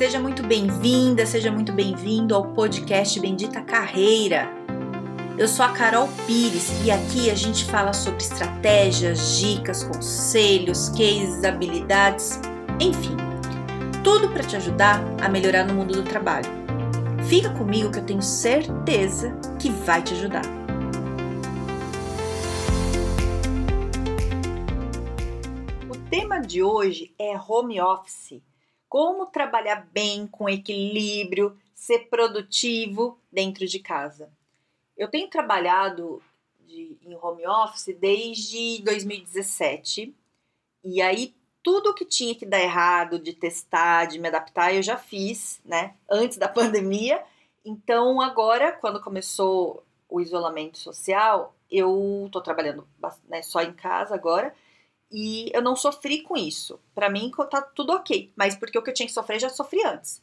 Seja muito bem-vinda, seja muito bem-vindo ao podcast Bendita Carreira. Eu sou a Carol Pires e aqui a gente fala sobre estratégias, dicas, conselhos, cases, habilidades, enfim, tudo para te ajudar a melhorar no mundo do trabalho. Fica comigo que eu tenho certeza que vai te ajudar. O tema de hoje é home office como trabalhar bem, com equilíbrio, ser produtivo dentro de casa. Eu tenho trabalhado de, em home office desde 2017 e aí tudo que tinha que dar errado, de testar, de me adaptar, eu já fiz, né? Antes da pandemia. Então agora, quando começou o isolamento social, eu tô trabalhando né, só em casa agora e eu não sofri com isso. Para mim tá tudo ok, mas porque o que eu tinha que sofrer já sofri antes.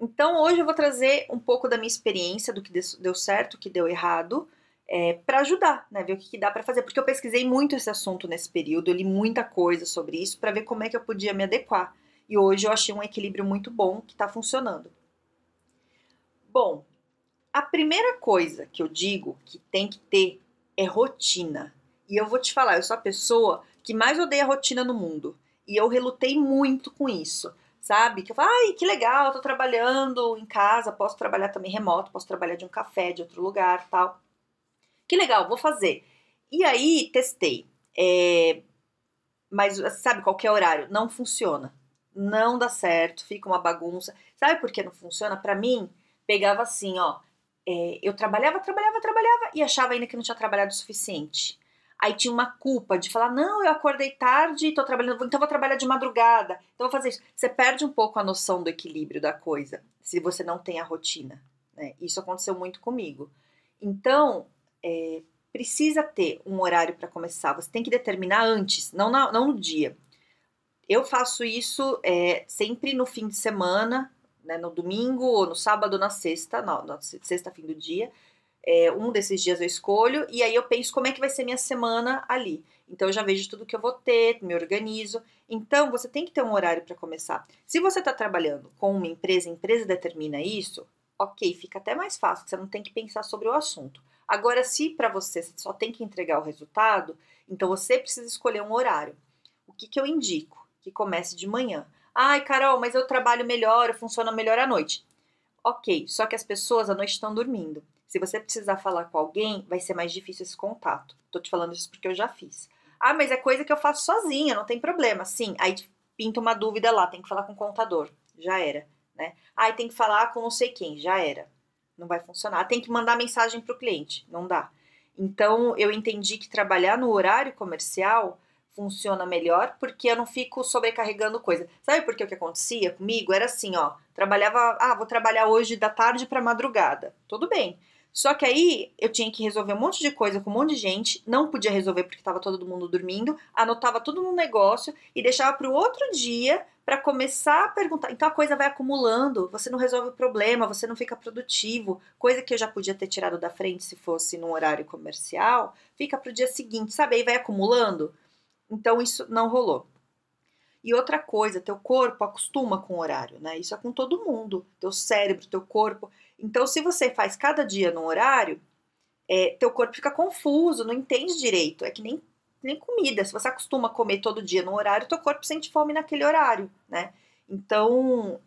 Então hoje eu vou trazer um pouco da minha experiência, do que deu certo, o que deu errado, é, para ajudar, né? Ver o que, dá para fazer. Porque eu pesquisei muito esse assunto nesse período, eu li muita coisa sobre isso para ver como é que eu podia me adequar. E hoje eu achei um equilíbrio muito bom que está funcionando. Bom, a primeira coisa que eu digo que tem que ter é rotina. E eu vou te falar, eu sou a pessoa que mais odeia a rotina no mundo. E eu relutei muito com isso, sabe? Que eu falo, ai, que legal, tô trabalhando em casa, posso trabalhar também remoto, posso trabalhar de um café, de outro lugar, tal. Que legal, vou fazer. E aí, testei. É... Mas, sabe, qualquer horário, não funciona. Não dá certo, fica uma bagunça. Sabe por que não funciona? Para mim, pegava assim, ó. É, eu trabalhava, trabalhava, trabalhava e achava ainda que não tinha trabalhado o suficiente aí tinha uma culpa de falar, não, eu acordei tarde, tô trabalhando, então vou trabalhar de madrugada, então vou fazer isso. Você perde um pouco a noção do equilíbrio da coisa, se você não tem a rotina. Né? Isso aconteceu muito comigo. Então, é, precisa ter um horário para começar, você tem que determinar antes, não, na, não no dia. Eu faço isso é, sempre no fim de semana, né, no domingo, ou no sábado, ou na sexta, na sexta, fim do dia, é, um desses dias eu escolho e aí eu penso como é que vai ser minha semana ali. Então eu já vejo tudo que eu vou ter, me organizo. Então você tem que ter um horário para começar. Se você está trabalhando com uma empresa, a empresa determina isso, ok, fica até mais fácil, você não tem que pensar sobre o assunto. Agora, se para você, você só tem que entregar o resultado, então você precisa escolher um horário. O que, que eu indico? Que comece de manhã. Ai, Carol, mas eu trabalho melhor, eu funciono melhor à noite. Ok, só que as pessoas à noite estão dormindo. Se você precisar falar com alguém, vai ser mais difícil esse contato. Tô te falando isso porque eu já fiz. Ah, mas é coisa que eu faço sozinha, não tem problema. Sim, aí pinta uma dúvida lá, tem que falar com o contador. Já era, né? Aí tem que falar com não sei quem, já era. Não vai funcionar. Tem que mandar mensagem para o cliente, não dá. Então eu entendi que trabalhar no horário comercial funciona melhor porque eu não fico sobrecarregando coisa. Sabe por que o que acontecia comigo? Era assim, ó, trabalhava, ah, vou trabalhar hoje da tarde para madrugada. Tudo bem. Só que aí eu tinha que resolver um monte de coisa com um monte de gente, não podia resolver porque estava todo mundo dormindo, anotava tudo no negócio e deixava para o outro dia para começar a perguntar. Então a coisa vai acumulando, você não resolve o problema, você não fica produtivo, coisa que eu já podia ter tirado da frente se fosse num horário comercial, fica para o dia seguinte, sabe? Aí vai acumulando. Então isso não rolou. E outra coisa, teu corpo acostuma com o horário, né? Isso é com todo mundo, teu cérebro, teu corpo. Então, se você faz cada dia no horário, é, teu corpo fica confuso, não entende direito. É que nem, nem comida. Se você acostuma a comer todo dia no horário, teu corpo sente fome naquele horário, né? Então,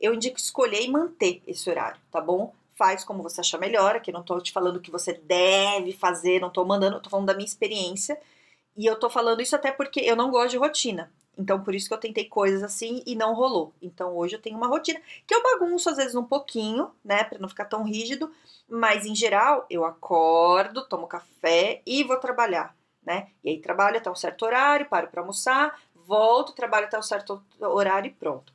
eu indico escolher e manter esse horário, tá bom? Faz como você achar melhor. Aqui não tô te falando que você deve fazer, não tô mandando, tô falando da minha experiência. E eu tô falando isso até porque eu não gosto de rotina. Então, por isso que eu tentei coisas assim e não rolou. Então, hoje eu tenho uma rotina que eu bagunço às vezes um pouquinho, né, para não ficar tão rígido, mas em geral eu acordo, tomo café e vou trabalhar, né? E aí trabalho até um certo horário, paro para almoçar, volto, trabalho até um certo horário e pronto.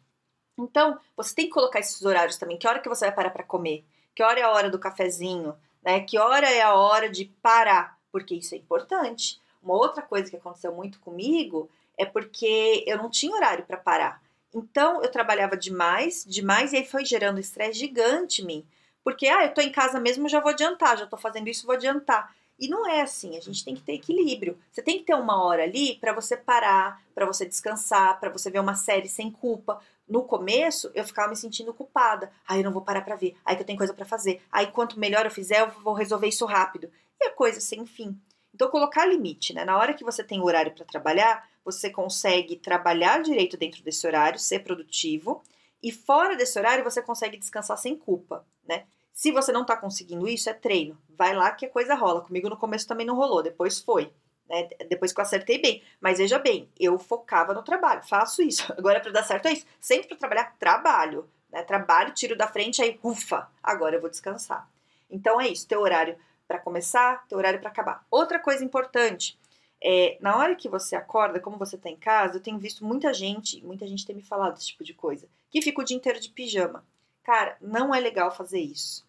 Então, você tem que colocar esses horários também. Que hora que você vai parar para comer? Que hora é a hora do cafezinho? Né? Que hora é a hora de parar? Porque isso é importante. Uma outra coisa que aconteceu muito comigo é porque eu não tinha horário para parar. Então eu trabalhava demais, demais, e aí foi gerando estresse gigante em mim. Porque, ah, eu tô em casa mesmo, já vou adiantar, já tô fazendo isso, vou adiantar. E não é assim, a gente tem que ter equilíbrio. Você tem que ter uma hora ali para você parar, para você descansar, para você ver uma série sem culpa. No começo, eu ficava me sentindo culpada. Aí eu não vou parar para ver. Aí que eu tenho coisa para fazer. Aí quanto melhor eu fizer, eu vou resolver isso rápido. E a coisa sem fim. Então colocar limite, né? Na hora que você tem horário para trabalhar, você consegue trabalhar direito dentro desse horário, ser produtivo, e fora desse horário você consegue descansar sem culpa, né? Se você não está conseguindo isso, é treino. Vai lá que a coisa rola. Comigo no começo também não rolou, depois foi. Né? Depois que eu acertei bem. Mas veja bem, eu focava no trabalho, faço isso. Agora, para dar certo, é isso. Sempre para trabalhar, trabalho. Né? Trabalho, tiro da frente, aí, ufa, agora eu vou descansar. Então é isso, teu horário para começar, teu horário para acabar. Outra coisa importante, é, na hora que você acorda, como você está em casa, eu tenho visto muita gente, muita gente tem me falado esse tipo de coisa, que fica o dia inteiro de pijama. Cara, não é legal fazer isso.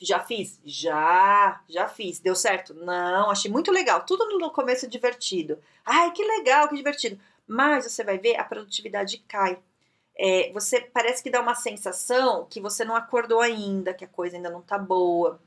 Já fiz? Já, já fiz. Deu certo? Não, achei muito legal. Tudo no começo divertido. Ai, que legal, que divertido. Mas você vai ver, a produtividade cai. É, você parece que dá uma sensação que você não acordou ainda, que a coisa ainda não tá boa.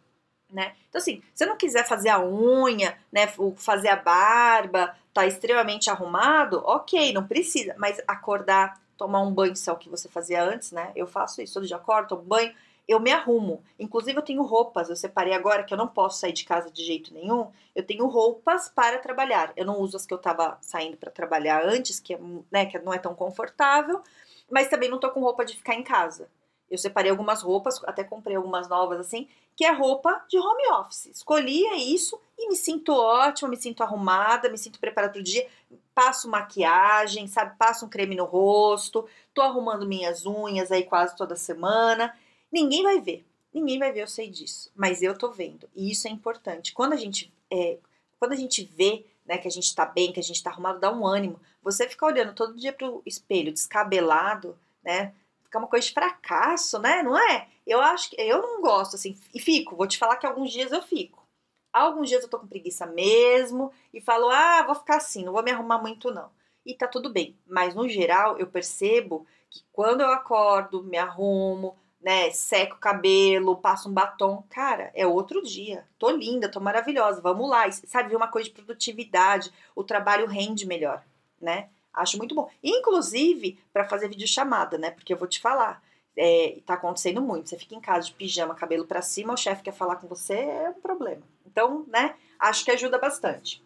Né? Então, assim, se não quiser fazer a unha, né, fazer a barba, tá extremamente arrumado, ok, não precisa, mas acordar, tomar um banho, se é o que você fazia antes, né? Eu faço isso, todo dia acordo, tomo banho, eu me arrumo. Inclusive, eu tenho roupas, eu separei agora que eu não posso sair de casa de jeito nenhum. Eu tenho roupas para trabalhar. Eu não uso as que eu estava saindo para trabalhar antes, que, é, né, que não é tão confortável, mas também não tô com roupa de ficar em casa. Eu separei algumas roupas, até comprei algumas novas assim, que é roupa de home office. Escolhi é isso e me sinto ótima, me sinto arrumada, me sinto preparada para o dia. Passo maquiagem, sabe? Passo um creme no rosto, tô arrumando minhas unhas aí quase toda semana. Ninguém vai ver, ninguém vai ver, eu sei disso, mas eu tô vendo e isso é importante. Quando a gente, é, quando a gente vê né, que a gente tá bem, que a gente tá arrumado, dá um ânimo. Você ficar olhando todo dia pro espelho descabelado, né? Fica uma coisa de fracasso, né? Não é? Eu acho que eu não gosto assim, e fico, vou te falar que alguns dias eu fico. Alguns dias eu tô com preguiça mesmo e falo: "Ah, vou ficar assim, não vou me arrumar muito não". E tá tudo bem, mas no geral eu percebo que quando eu acordo, me arrumo, né, seco o cabelo, passo um batom, cara, é outro dia. Tô linda, tô maravilhosa, vamos lá. E, sabe, uma coisa de produtividade, o trabalho rende melhor, né? Acho muito bom. Inclusive, para fazer videochamada, né? Porque eu vou te falar, é, tá acontecendo muito. Você fica em casa de pijama, cabelo para cima, o chefe quer falar com você, é um problema. Então, né, acho que ajuda bastante.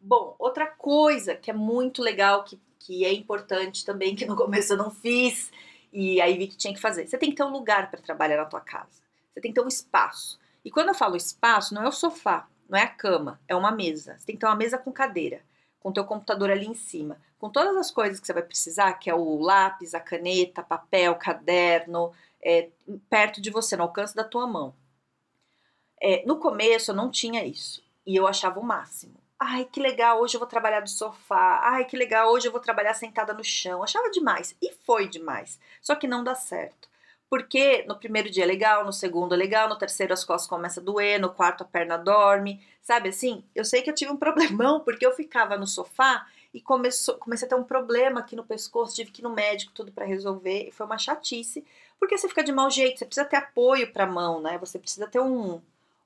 Bom, outra coisa que é muito legal, que, que é importante também, que no começo eu não fiz, e aí vi que tinha que fazer. Você tem que ter um lugar para trabalhar na tua casa. Você tem que ter um espaço. E quando eu falo espaço, não é o sofá, não é a cama, é uma mesa. Você tem que ter uma mesa com cadeira, com teu computador ali em cima, com todas as coisas que você vai precisar, que é o lápis, a caneta, papel, caderno, é, perto de você, no alcance da tua mão. É, no começo eu não tinha isso e eu achava o máximo. Ai, que legal, hoje eu vou trabalhar do sofá. Ai, que legal, hoje eu vou trabalhar sentada no chão. Achava demais. E foi demais. Só que não dá certo. Porque no primeiro dia é legal, no segundo é legal, no terceiro as costas começam a doer, no quarto a perna dorme. Sabe assim? Eu sei que eu tive um problemão porque eu ficava no sofá e começou, comecei a ter um problema aqui no pescoço, tive que ir no médico, tudo para resolver. E foi uma chatice. Porque você fica de mau jeito, você precisa ter apoio para a mão, né? Você precisa ter um,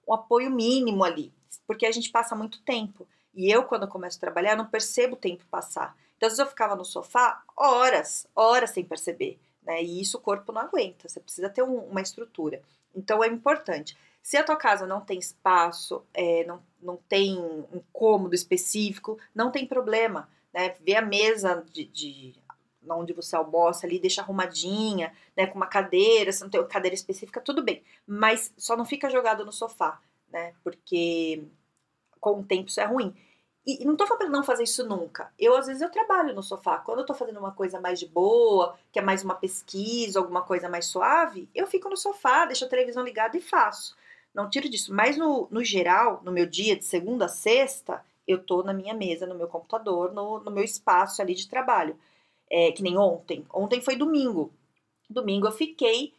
um apoio mínimo ali. Porque a gente passa muito tempo. E eu, quando eu começo a trabalhar, não percebo o tempo passar. Então, às vezes eu ficava no sofá horas, horas sem perceber. Né? E isso o corpo não aguenta. Você precisa ter um, uma estrutura. Então, é importante. Se a tua casa não tem espaço, é, não, não tem um cômodo específico, não tem problema. Né? Vê a mesa de, de onde você almoça ali, deixa arrumadinha, né, com uma cadeira, se não tem cadeira específica, tudo bem. Mas só não fica jogado no sofá, né? Porque com o tempo isso é ruim. E, não tô falando não fazer isso nunca. Eu, às vezes, eu trabalho no sofá. Quando eu tô fazendo uma coisa mais de boa, que é mais uma pesquisa, alguma coisa mais suave, eu fico no sofá, deixo a televisão ligada e faço. Não tiro disso. Mas, no, no geral, no meu dia, de segunda a sexta, eu tô na minha mesa, no meu computador, no, no meu espaço ali de trabalho. É, que nem ontem. Ontem foi domingo. Domingo eu fiquei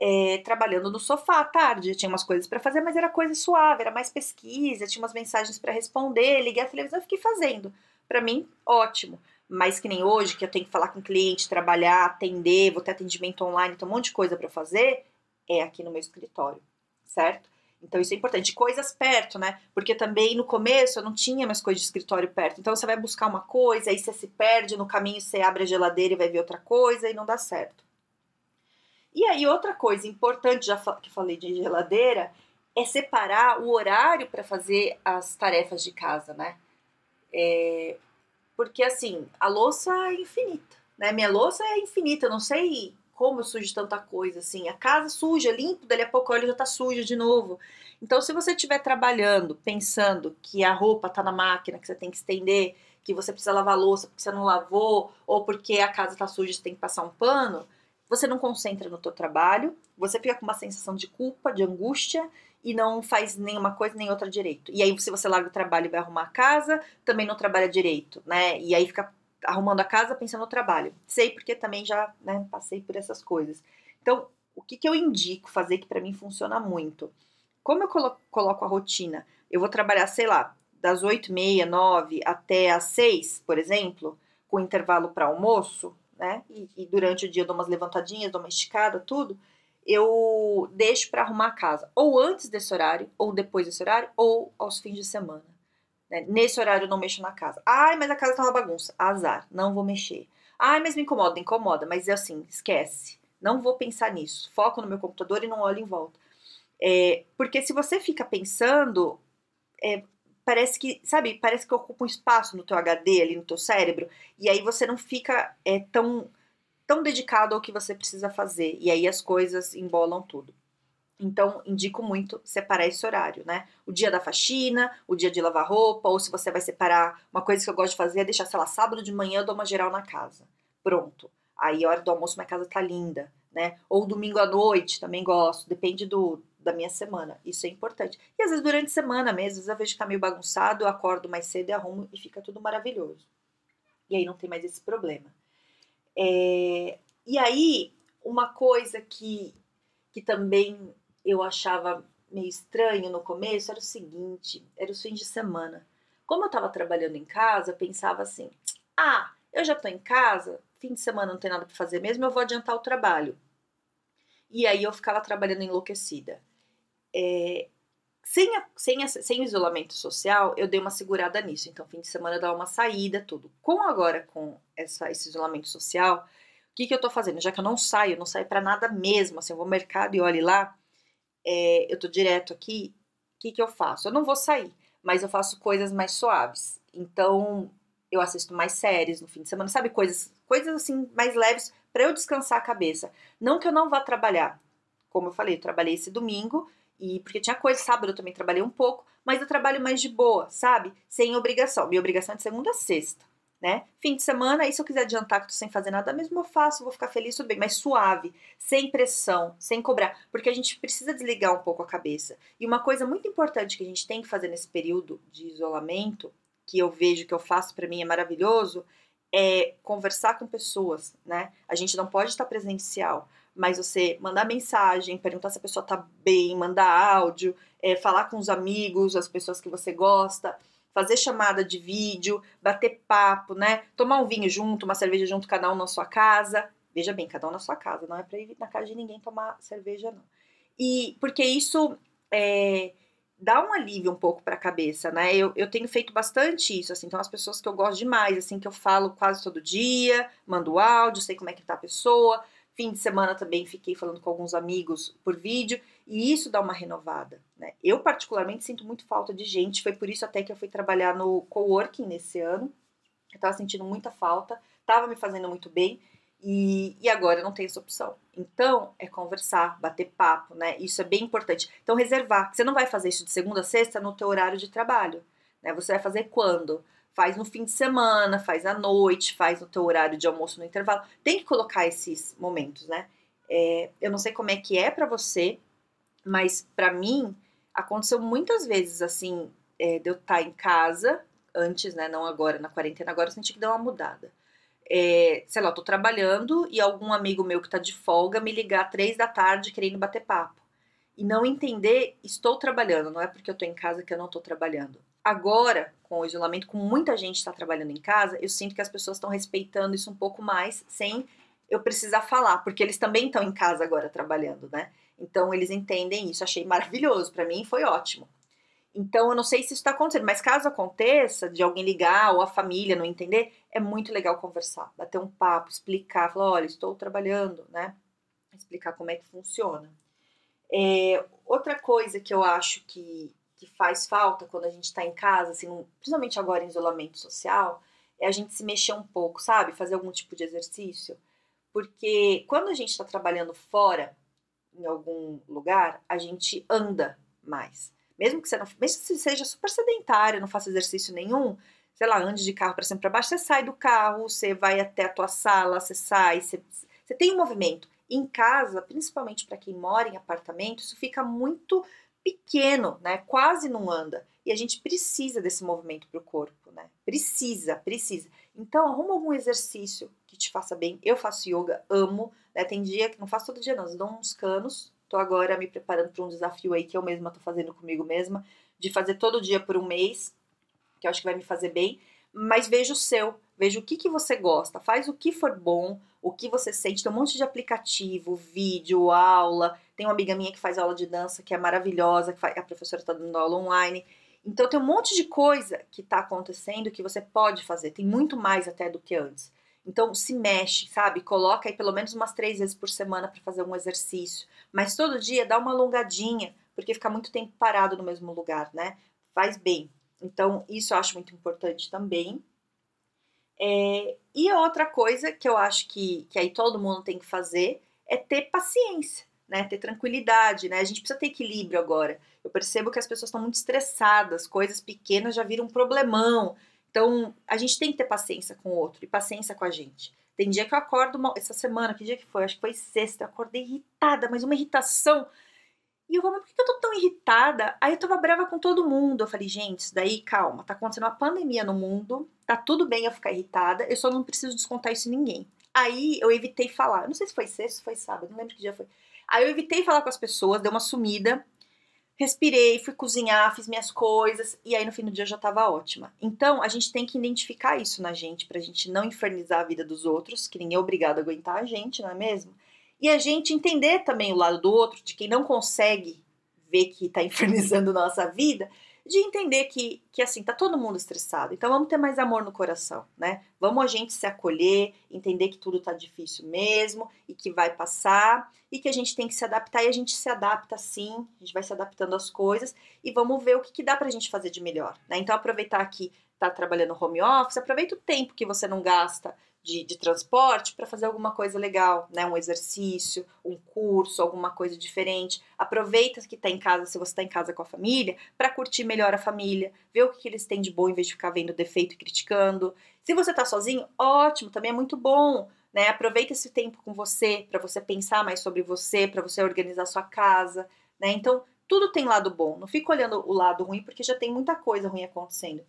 é, trabalhando no sofá à tarde. Tinha umas coisas para fazer, mas era coisa suave, era mais pesquisa, tinha umas mensagens para responder, liguei a televisão e fiquei fazendo. Para mim, ótimo. Mas que nem hoje, que eu tenho que falar com o cliente, trabalhar, atender, vou ter atendimento online, tem um monte de coisa para fazer, é aqui no meu escritório, certo? Então isso é importante. Coisas perto, né? Porque também no começo eu não tinha mais coisa de escritório perto. Então você vai buscar uma coisa, aí você se perde no caminho, você abre a geladeira e vai ver outra coisa e não dá certo. E aí outra coisa importante, já que falei de geladeira, é separar o horário para fazer as tarefas de casa, né? É, porque assim, a louça é infinita, né? Minha louça é infinita, eu não sei como sujo tanta coisa, assim. A casa suja, limpo, dali a pouco olha já tá suja de novo. Então, se você estiver trabalhando, pensando que a roupa tá na máquina, que você tem que estender, que você precisa lavar a louça porque você não lavou, ou porque a casa tá suja, você tem que passar um pano, você não concentra no teu trabalho, você fica com uma sensação de culpa, de angústia, e não faz nenhuma coisa nem outra direito. E aí, se você larga o trabalho e vai arrumar a casa, também não trabalha direito, né? E aí fica arrumando a casa pensando no trabalho. Sei porque também já né, passei por essas coisas. Então, o que, que eu indico fazer que para mim funciona muito? Como eu colo coloco a rotina? Eu vou trabalhar, sei lá, das 8 e meia, 9 até as 6, por exemplo, com intervalo para almoço, né? E, e, durante o dia eu dou umas levantadinhas, dou uma esticada, tudo. Eu deixo para arrumar a casa ou antes desse horário, ou depois desse horário, ou aos fins de semana. Né? Nesse horário eu não mexo na casa. Ai, mas a casa tá uma bagunça. Azar, não vou mexer. Ai, mas me incomoda, incomoda. Mas é assim, esquece. Não vou pensar nisso. Foco no meu computador e não olho em volta. É, porque se você fica pensando, é, parece que, sabe, parece que ocupa um espaço no teu HD ali no teu cérebro, e aí você não fica é, tão, tão dedicado ao que você precisa fazer, e aí as coisas embolam tudo. Então, indico muito separar esse horário, né? O dia da faxina, o dia de lavar roupa, ou se você vai separar, uma coisa que eu gosto de fazer é deixar, sei lá, sábado de manhã eu dou uma geral na casa. Pronto. Aí, a hora do almoço, minha casa tá linda, né? Ou domingo à noite, também gosto, depende do, da minha semana. Isso é importante. E às vezes durante a semana mesmo, às vezes eu vejo que tá meio bagunçado, eu acordo mais cedo e arrumo e fica tudo maravilhoso. E aí não tem mais esse problema. É... E aí, uma coisa que, que também eu achava meio estranho no começo era o seguinte: era os fins de semana. Como eu estava trabalhando em casa, eu pensava assim: ah, eu já estou em casa, fim de semana não tem nada para fazer mesmo, eu vou adiantar o trabalho. E aí eu ficava trabalhando enlouquecida. É, sem, a, sem, a, sem o isolamento social, eu dei uma segurada nisso. Então, fim de semana eu dava uma saída, tudo. Com agora, com essa, esse isolamento social, o que, que eu tô fazendo? Já que eu não saio, não saio para nada mesmo. Assim, eu vou ao mercado e olhe lá, é, eu tô direto aqui, o que, que eu faço? Eu não vou sair, mas eu faço coisas mais suaves. Então, eu assisto mais séries no fim de semana, sabe? Coisas, coisas assim, mais leves para eu descansar a cabeça. Não que eu não vá trabalhar. Como eu falei, eu trabalhei esse domingo, e porque tinha coisa, sábado eu também trabalhei um pouco, mas eu trabalho mais de boa, sabe? Sem obrigação. Minha obrigação é de segunda a sexta né? Fim de semana, aí se eu quiser adiantar que tô sem fazer nada mesmo, eu faço, vou ficar feliz, tudo bem, mas suave, sem pressão, sem cobrar, porque a gente precisa desligar um pouco a cabeça. E uma coisa muito importante que a gente tem que fazer nesse período de isolamento, que eu vejo que eu faço para mim é maravilhoso, é conversar com pessoas, né? A gente não pode estar presencial, mas você mandar mensagem, perguntar se a pessoa tá bem, mandar áudio, é, falar com os amigos, as pessoas que você gosta fazer chamada de vídeo, bater papo, né? Tomar um vinho junto, uma cerveja junto, cada um na sua casa. Veja bem, cada um na sua casa, não é para ir na casa de ninguém tomar cerveja, não. E porque isso é, dá um alívio um pouco para a cabeça, né? Eu, eu tenho feito bastante isso, assim, então as pessoas que eu gosto demais, assim, que eu falo quase todo dia, mando áudio, sei como é que tá a pessoa. Fim de semana também fiquei falando com alguns amigos por vídeo. E isso dá uma renovada. Né? Eu, particularmente, sinto muito falta de gente. Foi por isso até que eu fui trabalhar no coworking nesse ano. Eu estava sentindo muita falta, estava me fazendo muito bem. E, e agora não tem essa opção. Então, é conversar, bater papo, né? Isso é bem importante. Então, reservar. Você não vai fazer isso de segunda a sexta no teu horário de trabalho. Né? Você vai fazer quando? Faz no fim de semana, faz à noite, faz no teu horário de almoço no intervalo. Tem que colocar esses momentos, né? É, eu não sei como é que é para você, mas para mim aconteceu muitas vezes assim, é, de eu estar tá em casa antes, né? Não agora na quarentena, agora eu senti que deu uma mudada. É, sei lá, eu tô trabalhando e algum amigo meu que tá de folga me ligar três da tarde querendo bater papo. E não entender, estou trabalhando, não é porque eu tô em casa que eu não tô trabalhando. Agora, com o isolamento, com muita gente está trabalhando em casa, eu sinto que as pessoas estão respeitando isso um pouco mais, sem eu precisar falar, porque eles também estão em casa agora trabalhando, né? Então eles entendem isso. Achei maravilhoso. Para mim foi ótimo. Então eu não sei se isso está acontecendo, mas caso aconteça de alguém ligar ou a família não entender, é muito legal conversar, bater um papo, explicar, falar, olha, estou trabalhando, né? Explicar como é que funciona. É, outra coisa que eu acho que, que faz falta quando a gente está em casa, assim, principalmente agora em isolamento social, é a gente se mexer um pouco, sabe? Fazer algum tipo de exercício. Porque quando a gente está trabalhando fora, em algum lugar, a gente anda mais. Mesmo que você não, mesmo que seja super sedentário, não faça exercício nenhum, sei lá, ande de carro para cima para baixo, você sai do carro, você vai até a tua sala, você sai, você, você tem um movimento. Em casa, principalmente para quem mora em apartamento, isso fica muito pequeno, né? Quase não anda. E a gente precisa desse movimento para o corpo, né? Precisa, precisa. Então, arruma algum exercício que te faça bem. Eu faço yoga, amo. Né? Tem dia que não faço todo dia, não. Eu dou uns canos. Tô agora me preparando para um desafio aí que eu mesma tô fazendo comigo mesma, de fazer todo dia por um mês, que eu acho que vai me fazer bem. Mas veja o seu, veja o que, que você gosta, faz o que for bom, o que você sente. Tem um monte de aplicativo, vídeo, aula. Tem uma amiga minha que faz aula de dança que é maravilhosa, que a professora está dando aula online. Então tem um monte de coisa que está acontecendo que você pode fazer. Tem muito mais até do que antes. Então se mexe, sabe? Coloca aí pelo menos umas três vezes por semana para fazer um exercício. Mas todo dia dá uma alongadinha, porque ficar muito tempo parado no mesmo lugar, né? Faz bem. Então isso eu acho muito importante também. É, e outra coisa que eu acho que, que aí todo mundo tem que fazer é ter paciência, né? Ter tranquilidade, né? A gente precisa ter equilíbrio agora. Eu percebo que as pessoas estão muito estressadas, coisas pequenas já viram um problemão. Então, a gente tem que ter paciência com o outro e paciência com a gente. Tem dia que eu acordo uma, essa semana, que dia que foi? Acho que foi sexta, eu acordei irritada, mas uma irritação. E eu falei, por que eu tô tão irritada? Aí eu tava brava com todo mundo. Eu falei, gente, isso daí, calma, tá acontecendo uma pandemia no mundo, tá tudo bem eu ficar irritada, eu só não preciso descontar isso em ninguém. Aí eu evitei falar, não sei se foi sexta ou foi sábado, não lembro que dia foi. Aí eu evitei falar com as pessoas, dei uma sumida, respirei, fui cozinhar, fiz minhas coisas e aí no fim do dia eu já estava ótima. Então a gente tem que identificar isso na gente pra gente não infernizar a vida dos outros, que ninguém é obrigado a aguentar a gente, não é mesmo? E a gente entender também o lado do outro, de quem não consegue ver que está infernizando nossa vida, de entender que, que assim, tá todo mundo estressado. Então vamos ter mais amor no coração, né? Vamos a gente se acolher, entender que tudo tá difícil mesmo e que vai passar e que a gente tem que se adaptar e a gente se adapta sim, a gente vai se adaptando às coisas e vamos ver o que, que dá pra gente fazer de melhor, né? Então aproveitar que tá trabalhando home office, aproveita o tempo que você não gasta de, de transporte para fazer alguma coisa legal, né? Um exercício, um curso, alguma coisa diferente. Aproveita que está em casa, se você está em casa com a família, para curtir melhor a família, ver o que, que eles têm de bom em vez de ficar vendo defeito e criticando. Se você está sozinho, ótimo, também é muito bom. Né? Aproveita esse tempo com você, para você pensar mais sobre você, para você organizar sua casa. Né? Então, tudo tem lado bom. Não fica olhando o lado ruim, porque já tem muita coisa ruim acontecendo.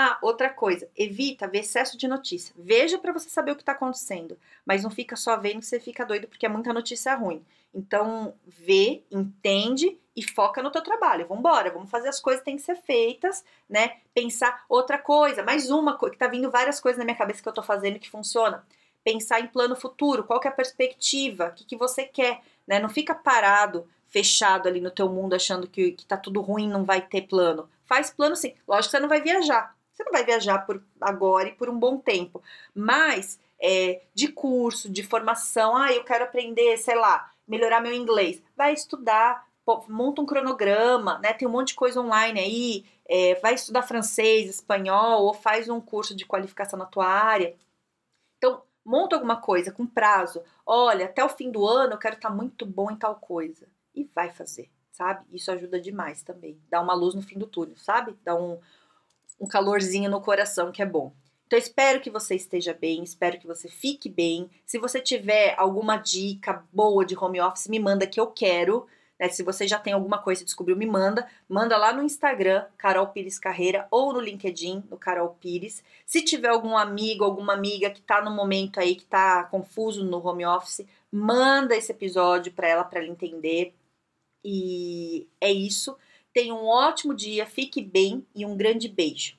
Ah, outra coisa, evita ver excesso de notícia. Veja para você saber o que está acontecendo, mas não fica só vendo você fica doido porque é muita notícia ruim. Então, vê, entende e foca no teu trabalho. Vamos embora, vamos fazer as coisas que têm que ser feitas, né? Pensar outra coisa, mais uma coisa, que tá vindo várias coisas na minha cabeça que eu tô fazendo que funciona. Pensar em plano futuro, qual que é a perspectiva, o que, que você quer, né? Não fica parado, fechado ali no teu mundo achando que, que tá tudo ruim, não vai ter plano. Faz plano sim. Lógico que você não vai viajar, você não vai viajar por agora e por um bom tempo, mas é, de curso, de formação, ah, eu quero aprender, sei lá, melhorar meu inglês. Vai estudar, monta um cronograma, né? Tem um monte de coisa online aí, é, vai estudar francês, espanhol, ou faz um curso de qualificação na tua área. Então, monta alguma coisa com prazo. Olha, até o fim do ano eu quero estar muito bom em tal coisa. E vai fazer, sabe? Isso ajuda demais também. Dá uma luz no fim do túnel, sabe? Dá um, um calorzinho no coração que é bom. Então, espero que você esteja bem, espero que você fique bem. Se você tiver alguma dica boa de home office, me manda que eu quero. Né? Se você já tem alguma coisa e descobriu, me manda. Manda lá no Instagram, Carol Pires Carreira, ou no LinkedIn, no Carol Pires. Se tiver algum amigo, alguma amiga que está no momento aí, que está confuso no home office, manda esse episódio para ela, para ela entender. E é isso. Tenha um ótimo dia, fique bem e um grande beijo.